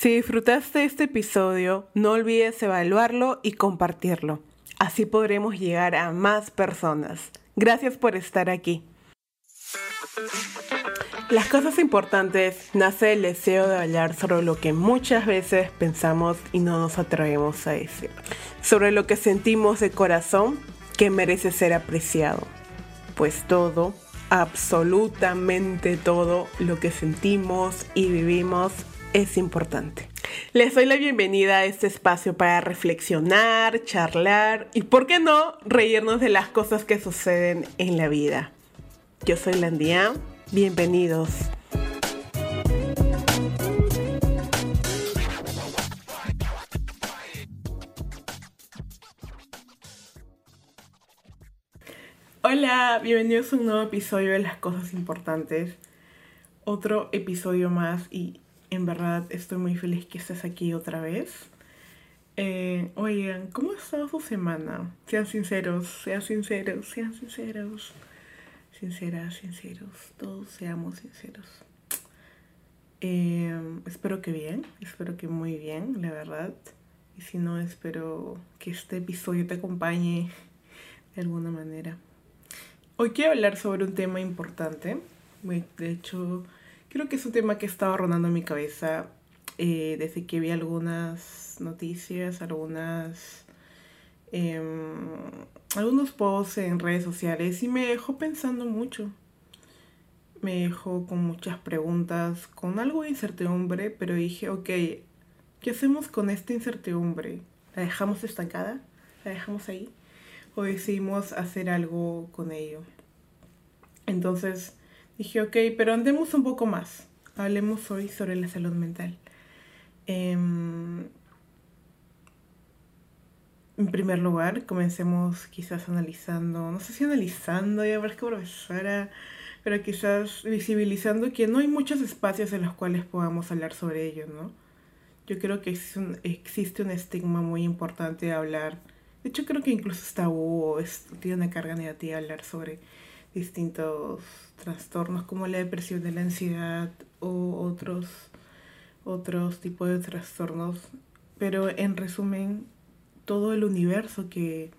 Si disfrutaste este episodio, no olvides evaluarlo y compartirlo. Así podremos llegar a más personas. Gracias por estar aquí. Las cosas importantes nace el deseo de hablar sobre lo que muchas veces pensamos y no nos atrevemos a decir. Sobre lo que sentimos de corazón que merece ser apreciado. Pues todo, absolutamente todo lo que sentimos y vivimos es importante. Les doy la bienvenida a este espacio para reflexionar, charlar y, ¿por qué no?, reírnos de las cosas que suceden en la vida. Yo soy Landia Bienvenidos. Hola, bienvenidos a un nuevo episodio de Las Cosas Importantes. Otro episodio más y en verdad estoy muy feliz que estés aquí otra vez. Eh, oigan, ¿cómo ha estado su semana? Sean sinceros, sean sinceros, sean sinceros sinceras, sinceros, todos seamos sinceros. Em, espero que bien, espero que muy bien, la verdad. Y si no, espero que este episodio te acompañe de alguna manera. Hoy quiero hablar sobre un tema importante. De hecho, creo que es un tema que estaba rondando en mi cabeza eh, desde que vi algunas noticias, algunas Em, algunos posts en redes sociales y me dejó pensando mucho. Me dejó con muchas preguntas, con algo de incertidumbre, pero dije, ok, ¿qué hacemos con esta incertidumbre? ¿La dejamos estancada? ¿La dejamos ahí? ¿O decidimos hacer algo con ello? Entonces dije, ok, pero andemos un poco más. Hablemos hoy sobre la salud mental. Em, en primer lugar, comencemos quizás analizando, no sé si analizando, ya que profesora, pero quizás visibilizando que no hay muchos espacios en los cuales podamos hablar sobre ello, ¿no? Yo creo que existe un estigma muy importante de hablar. De hecho, creo que incluso está tabú tiene una carga negativa hablar sobre distintos trastornos como la depresión de la ansiedad o otros, otros tipos de trastornos. Pero en resumen, todo el universo que,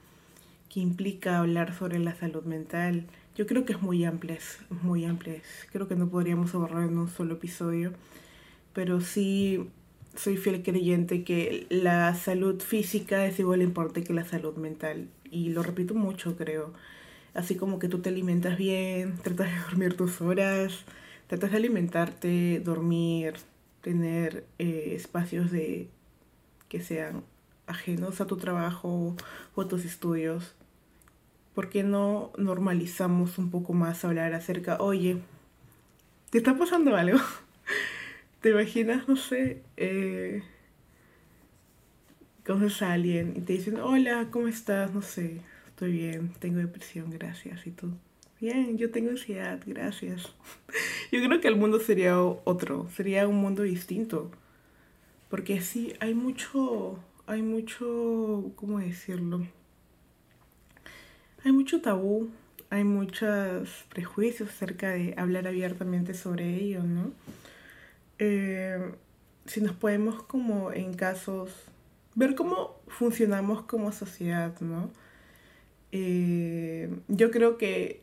implica hablar sobre la salud mental. Yo creo que es muy amplio, es muy amplio. Creo que no podríamos abordarlo en un solo episodio, pero sí soy fiel creyente que la salud física es igual importante que la salud mental. Y lo repito mucho, creo. Así como que tú te alimentas bien, tratas de dormir tus horas, tratas de alimentarte, dormir, tener eh, espacios de que sean ajenos a tu trabajo o a tus estudios, ¿por qué no normalizamos un poco más hablar acerca, oye, ¿te está pasando algo? ¿Te imaginas, no sé, eh, conoces a alguien y te dicen, hola, ¿cómo estás? No sé, estoy bien, tengo depresión, gracias. Y tú, bien, yo tengo ansiedad, gracias. Yo creo que el mundo sería otro, sería un mundo distinto. Porque sí, hay mucho hay mucho, ¿cómo decirlo? Hay mucho tabú, hay muchos prejuicios acerca de hablar abiertamente sobre ello, ¿no? Eh, si nos podemos como en casos, ver cómo funcionamos como sociedad, ¿no? Eh, yo creo que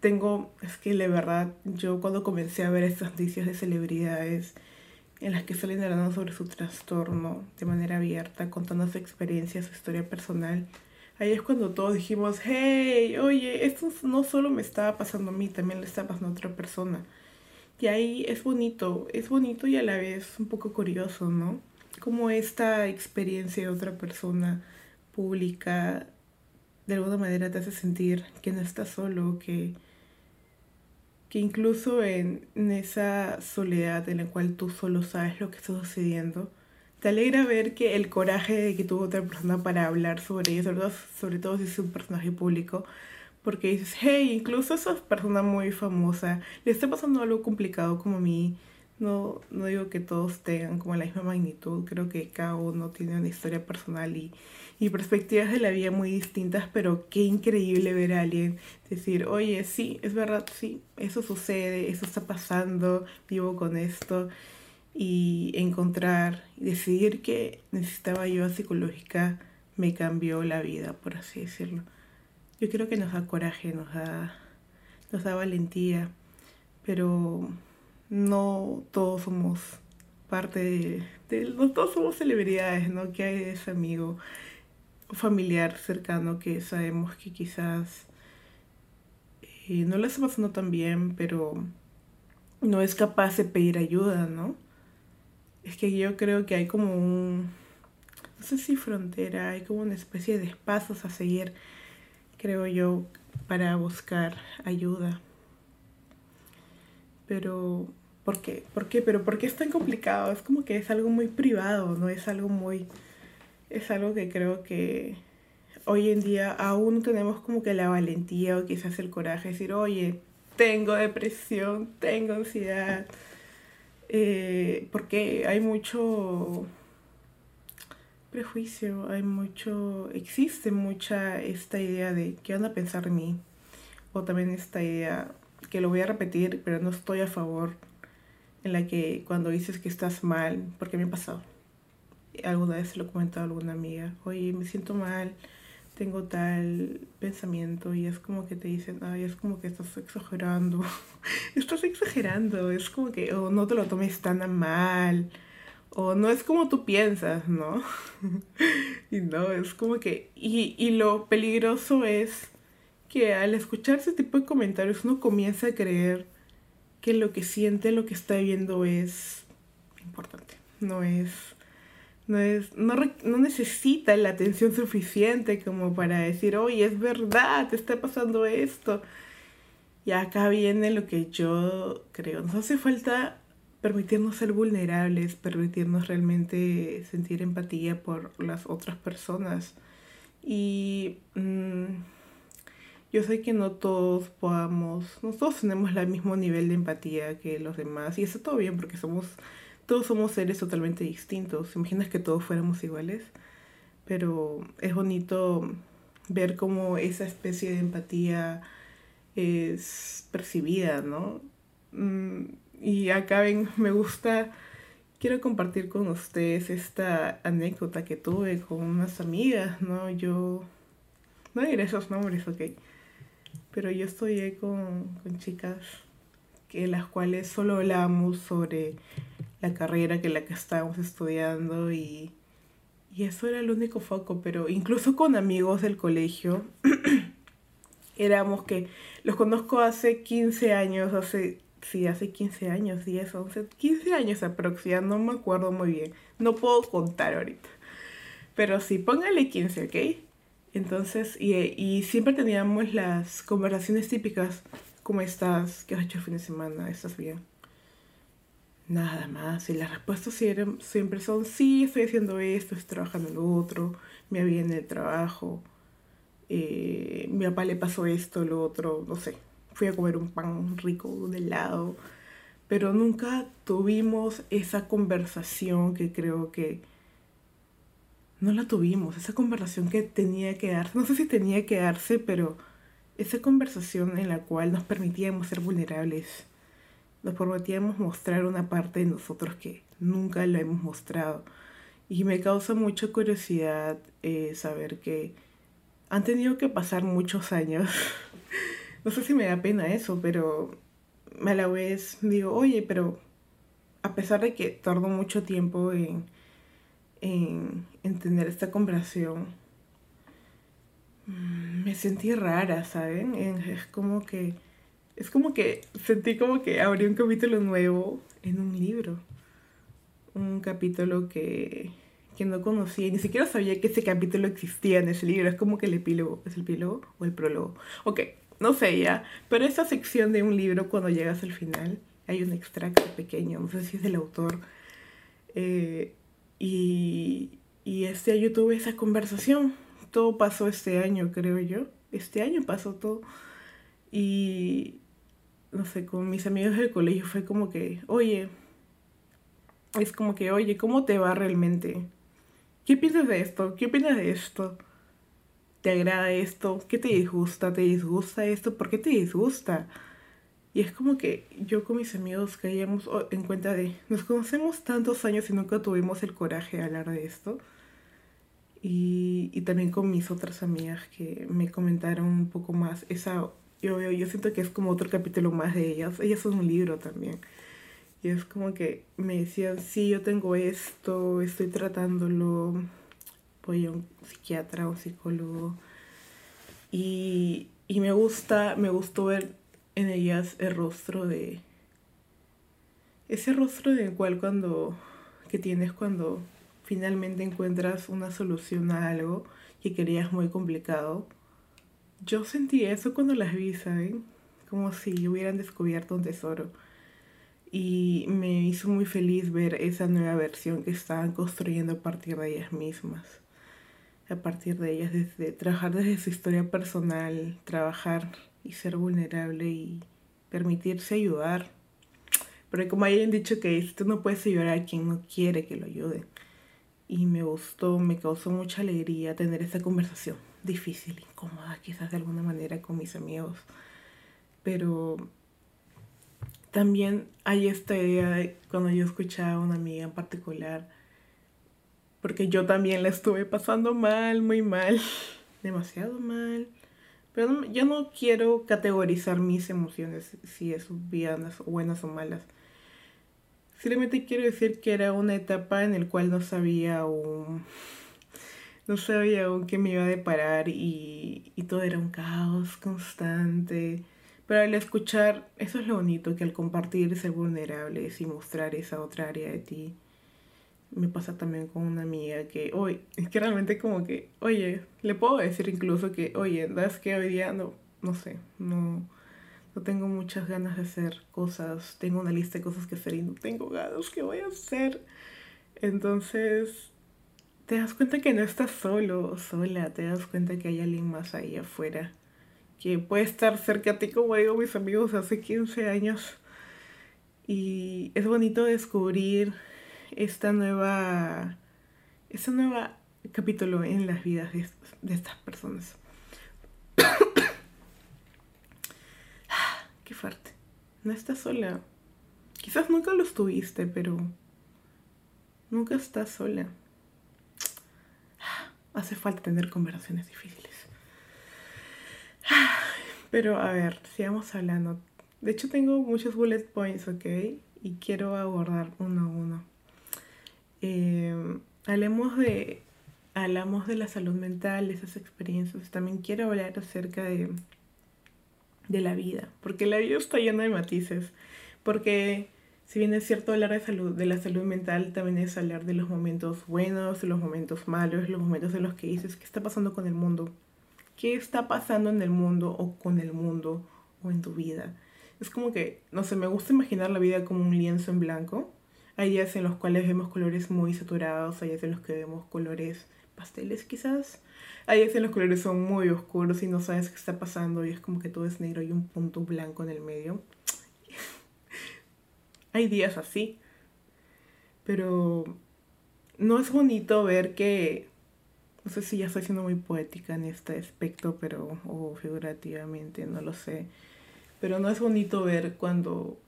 tengo, es que la verdad, yo cuando comencé a ver estas noticias de celebridades, en las que salen hablando sobre su trastorno de manera abierta, contando su experiencia, su historia personal. Ahí es cuando todos dijimos, hey, oye, esto no solo me estaba pasando a mí, también le está pasando a otra persona. Y ahí es bonito, es bonito y a la vez un poco curioso, ¿no? Como esta experiencia de otra persona pública de alguna manera te hace sentir que no estás solo, que que incluso en, esa soledad en la cual tú solo sabes lo que está sucediendo, te alegra ver que el coraje que tuvo otra persona para hablar sobre ello, sobre todo, sobre todo si es un personaje público, porque dices, hey, incluso esa persona muy famosa le está pasando algo complicado como a mí. No, no digo que todos tengan como la misma magnitud, creo que cada uno tiene una historia personal y, y perspectivas de la vida muy distintas, pero qué increíble ver a alguien decir, oye, sí, es verdad, sí, eso sucede, eso está pasando, vivo con esto. y encontrar y decidir que necesitaba ayuda psicológica me cambió la vida, por así decirlo. Yo creo que nos da coraje, nos da, nos da valentía, pero no todos somos parte de, no todos somos celebridades, ¿no? Que hay ese amigo familiar cercano que sabemos que quizás eh, no lo está pasando tan bien, pero no es capaz de pedir ayuda, ¿no? Es que yo creo que hay como un, no sé si frontera, hay como una especie de pasos a seguir, creo yo, para buscar ayuda. Pero, ¿por qué? ¿Por qué? Pero ¿por qué es tan complicado? Es como que es algo muy privado, ¿no? Es algo muy, es algo que creo que hoy en día aún tenemos como que la valentía o quizás el coraje de decir, oye, tengo depresión, tengo ansiedad, eh, porque hay mucho prejuicio, hay mucho, existe mucha esta idea de qué van a pensar de mí, o también esta idea que lo voy a repetir, pero no estoy a favor, en la que cuando dices que estás mal, porque me ha pasado, alguna vez se lo he comentado a alguna amiga, oye, me siento mal, tengo tal pensamiento y es como que te dicen, ay, es como que estás exagerando, estás exagerando, es como que, o no te lo tomes tan a mal, o no es como tú piensas, ¿no? y no, es como que, y, y lo peligroso es que al escuchar ese tipo de comentarios uno comienza a creer que lo que siente, lo que está viendo es importante, no es no, es, no, no necesita la atención suficiente como para decir, oye, es verdad, te está pasando esto. Y acá viene lo que yo creo. Nos hace falta permitirnos ser vulnerables, permitirnos realmente sentir empatía por las otras personas. Y mm, yo sé que no todos podamos, no todos tenemos el mismo nivel de empatía que los demás. Y eso todo bien porque somos todos somos seres totalmente distintos. Imaginas que todos fuéramos iguales? Pero es bonito ver cómo esa especie de empatía es percibida, ¿no? Mm, y acá ven, me gusta, quiero compartir con ustedes esta anécdota que tuve con unas amigas, ¿no? Yo, no diré esos nombres, ok, pero yo estoy con, con chicas que las cuales solo hablamos sobre la carrera que la que estábamos estudiando y, y eso era el único foco, pero incluso con amigos del colegio, éramos que los conozco hace 15 años, hace, sí, hace 15 años, 10, 11, 15 años aproximadamente, no me acuerdo muy bien, no puedo contar ahorita, pero sí, póngale 15, ¿ok? Entonces, y, y siempre teníamos las conversaciones típicas, ¿cómo estás? ¿Qué has hecho el fin de semana? ¿Estás bien? Nada más. Y las respuestas siempre son, sí, estoy haciendo esto, estoy trabajando lo otro, me había en el trabajo, eh, mi papá le pasó esto, lo otro, no sé. Fui a comer un pan rico de helado. Pero nunca tuvimos esa conversación que creo que no la tuvimos, esa conversación que tenía que darse, no sé si tenía que darse, pero esa conversación en la cual nos permitíamos ser vulnerables nos prometíamos mostrar una parte de nosotros que nunca lo hemos mostrado. Y me causa mucha curiosidad eh, saber que han tenido que pasar muchos años. no sé si me da pena eso, pero a la vez digo, oye, pero a pesar de que tardó mucho tiempo en, en, en tener esta conversación, mm, me sentí rara, ¿saben? Es como que es como que sentí como que abrí un capítulo nuevo en un libro. Un capítulo que, que no conocía, ni siquiera sabía que ese capítulo existía en ese libro. Es como que el epílogo, ¿es el epílogo o el prólogo? Ok, no sé ya, pero esa sección de un libro cuando llegas al final, hay un extracto pequeño, no sé si es del autor. Eh, y, y este año tuve esa conversación. Todo pasó este año, creo yo. Este año pasó todo. Y, no sé, con mis amigos del colegio fue como que, oye, es como que, oye, ¿cómo te va realmente? ¿Qué piensas de esto? ¿Qué opinas de esto? ¿Te agrada esto? ¿Qué te disgusta? ¿Te disgusta esto? ¿Por qué te disgusta? Y es como que yo con mis amigos caíamos en cuenta de, nos conocemos tantos años y nunca tuvimos el coraje de hablar de esto. Y, y también con mis otras amigas que me comentaron un poco más. Esa, yo, yo siento que es como otro capítulo más de ellas. Ellas son un libro también. Y es como que me decían, sí, yo tengo esto, estoy tratándolo, voy a un psiquiatra o psicólogo. Y, y me gusta, me gustó ver en ellas el rostro de... Ese rostro del cual cuando... que tienes cuando finalmente encuentras una solución a algo que querías muy complicado. Yo sentí eso cuando las vi, ¿saben? Como si hubieran descubierto un tesoro. Y me hizo muy feliz ver esa nueva versión que estaban construyendo a partir de ellas mismas. A partir de ellas, desde trabajar desde su historia personal, trabajar y ser vulnerable y permitirse ayudar. Pero como hayan dicho que tú no puedes ayudar a quien no quiere que lo ayude. Y me gustó, me causó mucha alegría tener esta conversación difícil, incómoda quizás de alguna manera con mis amigos. Pero también hay esta idea de cuando yo escuchaba a una amiga en particular, porque yo también la estuve pasando mal, muy mal, demasiado mal pero yo no quiero categorizar mis emociones, si es buenas, o malas. Simplemente quiero decir que era una etapa en la cual no sabía aún, no sabía aún qué me iba a deparar y, y todo era un caos constante. Pero al escuchar, eso es lo bonito, que al compartir, ser vulnerables y mostrar esa otra área de ti, me pasa también con una amiga que hoy, es que realmente como que, oye, le puedo decir incluso que, oye, das que hoy día no, no sé, no, no tengo muchas ganas de hacer cosas, tengo una lista de cosas que hacer y no tengo ganas, ¿qué voy a hacer? Entonces, te das cuenta que no estás solo sola, te das cuenta que hay alguien más ahí afuera, que puede estar cerca a ti como digo mis amigos hace 15 años. Y es bonito descubrir esta nueva, este nuevo capítulo en las vidas de, de estas personas. Qué fuerte. No estás sola. Quizás nunca lo estuviste, pero nunca estás sola. Hace falta tener conversaciones difíciles. Pero a ver, sigamos hablando. De hecho tengo muchos bullet points, ¿ok? Y quiero abordar uno a uno. Eh, hablemos de, hablamos de la salud mental, esas experiencias. También quiero hablar acerca de, de la vida, porque la vida está llena de matices. Porque si bien es cierto hablar de, salud, de la salud mental, también es hablar de los momentos buenos, los momentos malos, los momentos en los que dices, ¿qué está pasando con el mundo? ¿Qué está pasando en el mundo o con el mundo o en tu vida? Es como que, no sé, me gusta imaginar la vida como un lienzo en blanco hay días en los cuales vemos colores muy saturados, hay días en los que vemos colores pasteles quizás. Hay días en los colores son muy oscuros y no sabes qué está pasando y es como que todo es negro y un punto blanco en el medio. hay días así. Pero no es bonito ver que... No sé si ya estoy siendo muy poética en este aspecto, pero... o figurativamente, no lo sé. Pero no es bonito ver cuando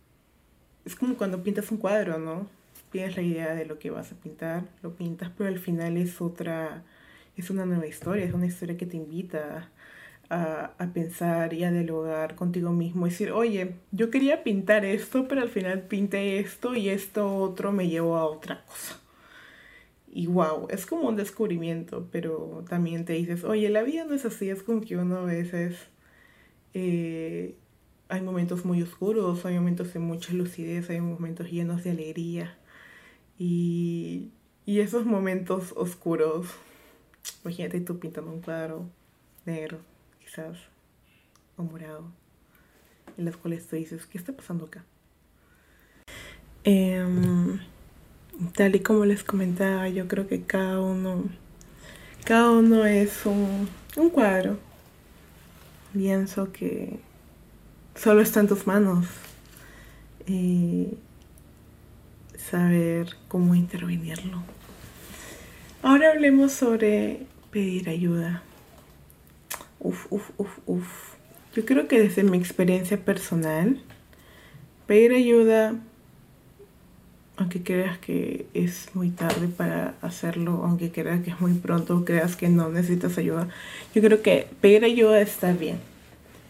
es como cuando pintas un cuadro, ¿no? Tienes la idea de lo que vas a pintar, lo pintas, pero al final es otra, es una nueva historia, es una historia que te invita a, a pensar y a dialogar contigo mismo. Decir, oye, yo quería pintar esto, pero al final pinté esto y esto otro me llevó a otra cosa. Y wow, es como un descubrimiento, pero también te dices, oye, la vida no es así, es como que uno a veces eh, hay momentos muy oscuros, hay momentos de mucha lucidez, hay momentos llenos de alegría. Y, esos momentos oscuros, imagínate tú pintando un cuadro negro, quizás, o morado, en los cuales tú dices, ¿qué está pasando acá? Em, tal y como les comentaba, yo creo que cada uno, cada uno es un, cuadro, lienzo que solo está en tus manos. Y saber cómo intervenirlo. Ahora hablemos sobre pedir ayuda. Uf, uf, uf, uf. Yo creo que desde mi experiencia personal, pedir ayuda, aunque creas que es muy tarde para hacerlo, aunque creas que es muy pronto, creas que no necesitas ayuda, yo creo que pedir ayuda está bien.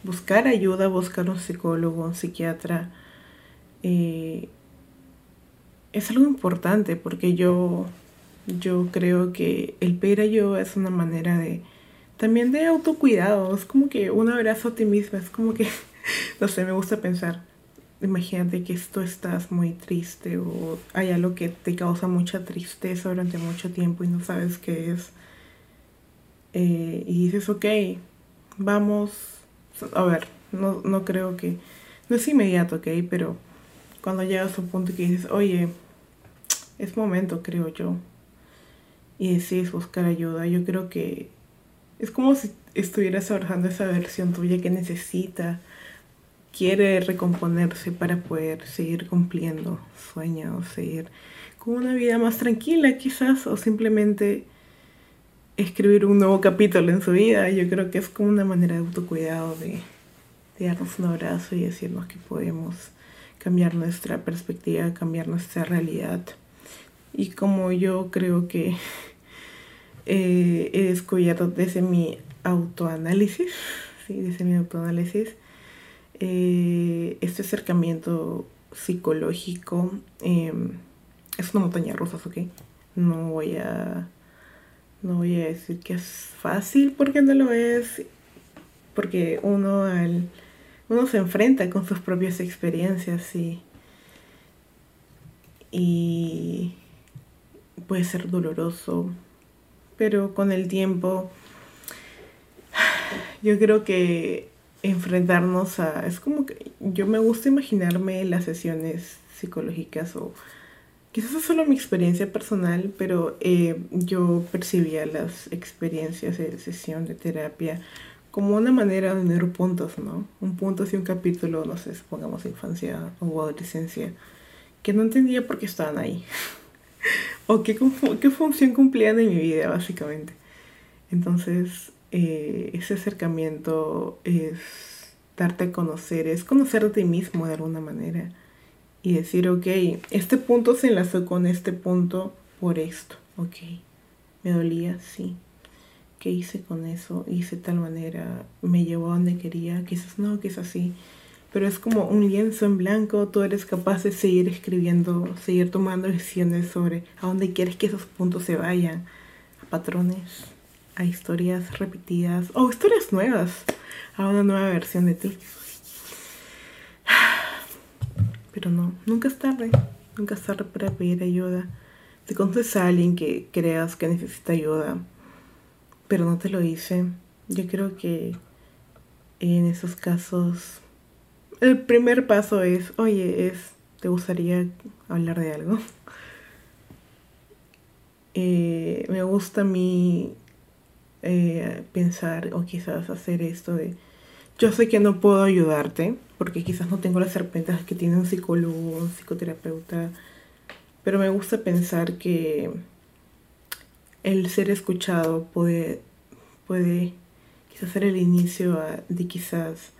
Buscar ayuda, buscar un psicólogo, un psiquiatra, eh, es algo importante porque yo, yo creo que el pedir ayuda es una manera de también de autocuidado, es como que un abrazo a ti misma, es como que, no sé, me gusta pensar imagínate que tú estás muy triste o hay algo que te causa mucha tristeza durante mucho tiempo y no sabes qué es. Eh, y dices, ok, vamos, a ver, no, no creo que, no es inmediato, ok, pero cuando llegas a un punto que dices, oye, es momento, creo yo, y decides buscar ayuda, yo creo que es como si estuvieras abrazando esa versión tuya que necesita quiere recomponerse para poder seguir cumpliendo sueños, seguir con una vida más tranquila quizás, o simplemente escribir un nuevo capítulo en su vida. Yo creo que es como una manera de autocuidado, de, darnos un abrazo y decirnos que podemos cambiar nuestra perspectiva, cambiar nuestra realidad. Y como yo creo que eh, he descubierto desde mi autoanálisis, sí, desde mi autoanálisis, eh, este acercamiento psicológico em, es una montaña rusa, ¿ok? No voy a no voy a decir que es fácil porque no lo es, porque uno al, uno se enfrenta con sus propias experiencias y, y puede ser doloroso, pero con el tiempo yo creo que enfrentarnos a... Es como que yo me gusta imaginarme las sesiones psicológicas o quizás es solo mi experiencia personal, pero eh, yo percibía las experiencias de sesión de terapia como una manera de unir puntos, ¿no? Un punto y un capítulo, no sé, supongamos infancia o adolescencia, que no entendía por qué estaban ahí. o qué, qué función cumplían en mi vida, básicamente. Entonces, eh, ese acercamiento es darte a conocer, es conocer a ti mismo de alguna manera y decir, ok, este punto se enlazó con este punto por esto, ok, me dolía, sí. ¿Qué hice con eso? Hice tal manera, me llevó a donde quería, quizás no, quizás sí, pero es como un lienzo en blanco, tú eres capaz de seguir escribiendo, seguir tomando decisiones sobre a dónde quieres que esos puntos se vayan, a patrones, a historias repetidas o historias nuevas, a una nueva versión de ti. Pero no, nunca es tarde, nunca es tarde para pedir ayuda. Si conoces a alguien que creas que necesita ayuda, pero no te lo dice, yo creo que en esos casos el primer paso es, oye, es, ¿te gustaría hablar de algo? Eh, me gusta a mí eh, pensar o quizás hacer esto de, yo sé que no puedo ayudarte, porque quizás no tengo las serpientes que tiene un psicólogo, un psicoterapeuta, pero me gusta pensar que el ser escuchado puede, puede quizás ser el inicio de quizás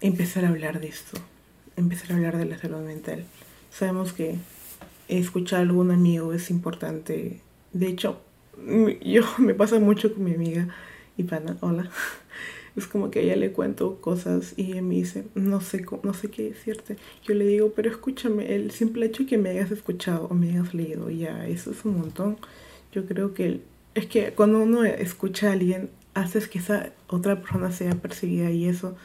empezar a hablar de esto, empezar a hablar de la salud mental. Sabemos que escuchar a algún amigo es importante. De hecho, yo me pasa mucho con mi amiga Ivana, hola. Es como que a ella le cuento cosas y ella me dice, no sé, no sé qué decirte. Yo le digo, pero escúchame, el simple hecho que me hayas escuchado o me hayas leído, ya, eso es un montón. Yo creo que es que cuando uno escucha a alguien, haces que esa otra persona sea percibida y eso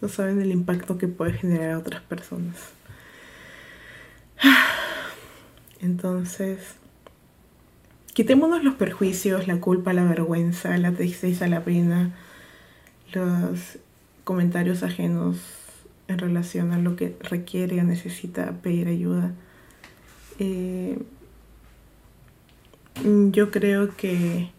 no saben el impacto que puede generar a otras personas. Entonces, Quitémonos los perjuicios, la culpa, la vergüenza, la tristeza, la pena, los comentarios ajenos en relación a lo que requiere o necesita pedir ayuda. Eh, yo creo que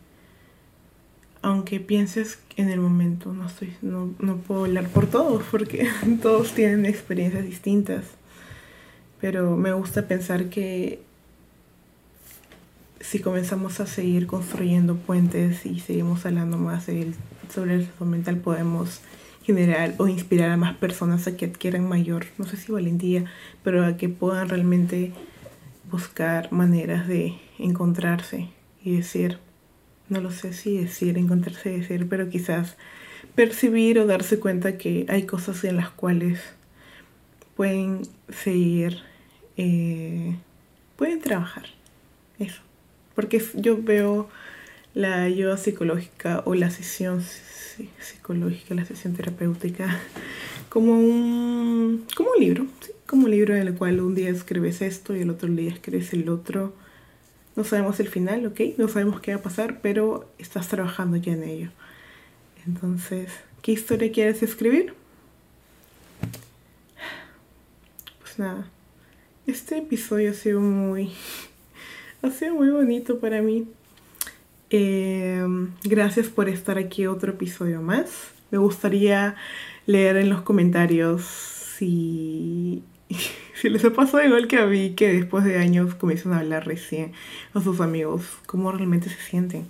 aunque pienses en el momento, no, estoy, no, no puedo hablar por todos porque todos tienen experiencias distintas, pero me gusta pensar que si comenzamos a seguir construyendo puentes y seguimos hablando más sobre el salud mental, podemos generar o inspirar a más personas a que adquieran mayor, no sé si valentía, pero a que puedan realmente buscar maneras de encontrarse y decir, no lo sé si decir, encontrarse y decir, pero quizás percibir o darse cuenta que hay cosas en las cuales pueden seguir, eh, pueden trabajar. Eso. Porque yo veo la ayuda psicológica o la sesión psicológica, la sesión terapéutica, como un, como un libro, como un libro en el cual un día escribes esto y el otro día escribes el otro. No sabemos el final, ¿ok? No sabemos qué va a pasar, pero estás trabajando ya en ello. Entonces, ¿qué historia quieres escribir? Pues nada, este episodio ha sido muy, ha sido muy bonito para mí. Em, gracias por estar aquí otro episodio más. Me gustaría leer en los comentarios si, si les ha pasado igual que a mí, que después de años comienzan a hablar recién a sus amigos, cómo realmente se sienten.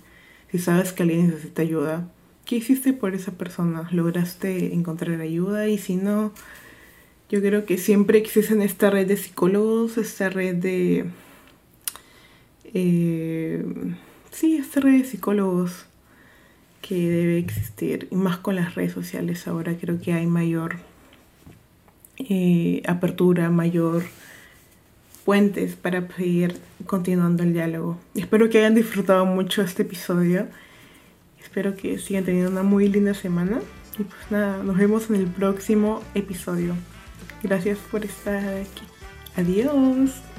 Si sabes que alguien necesita ayuda, ¿qué hiciste por esa persona? ¿Lograste encontrar ayuda? Y si no, yo creo que siempre existe esta red de psicólogos, esta red de... Eh, sí, esta red de psicólogos que debe existir, y más con las redes sociales ahora creo que hay mayor eh, apertura, mayor puentes para seguir continuando el diálogo. Espero que hayan disfrutado mucho este episodio. Espero que sigan teniendo una muy linda semana. Y pues nada, nos vemos en el próximo episodio. Gracias por estar aquí. Adiós.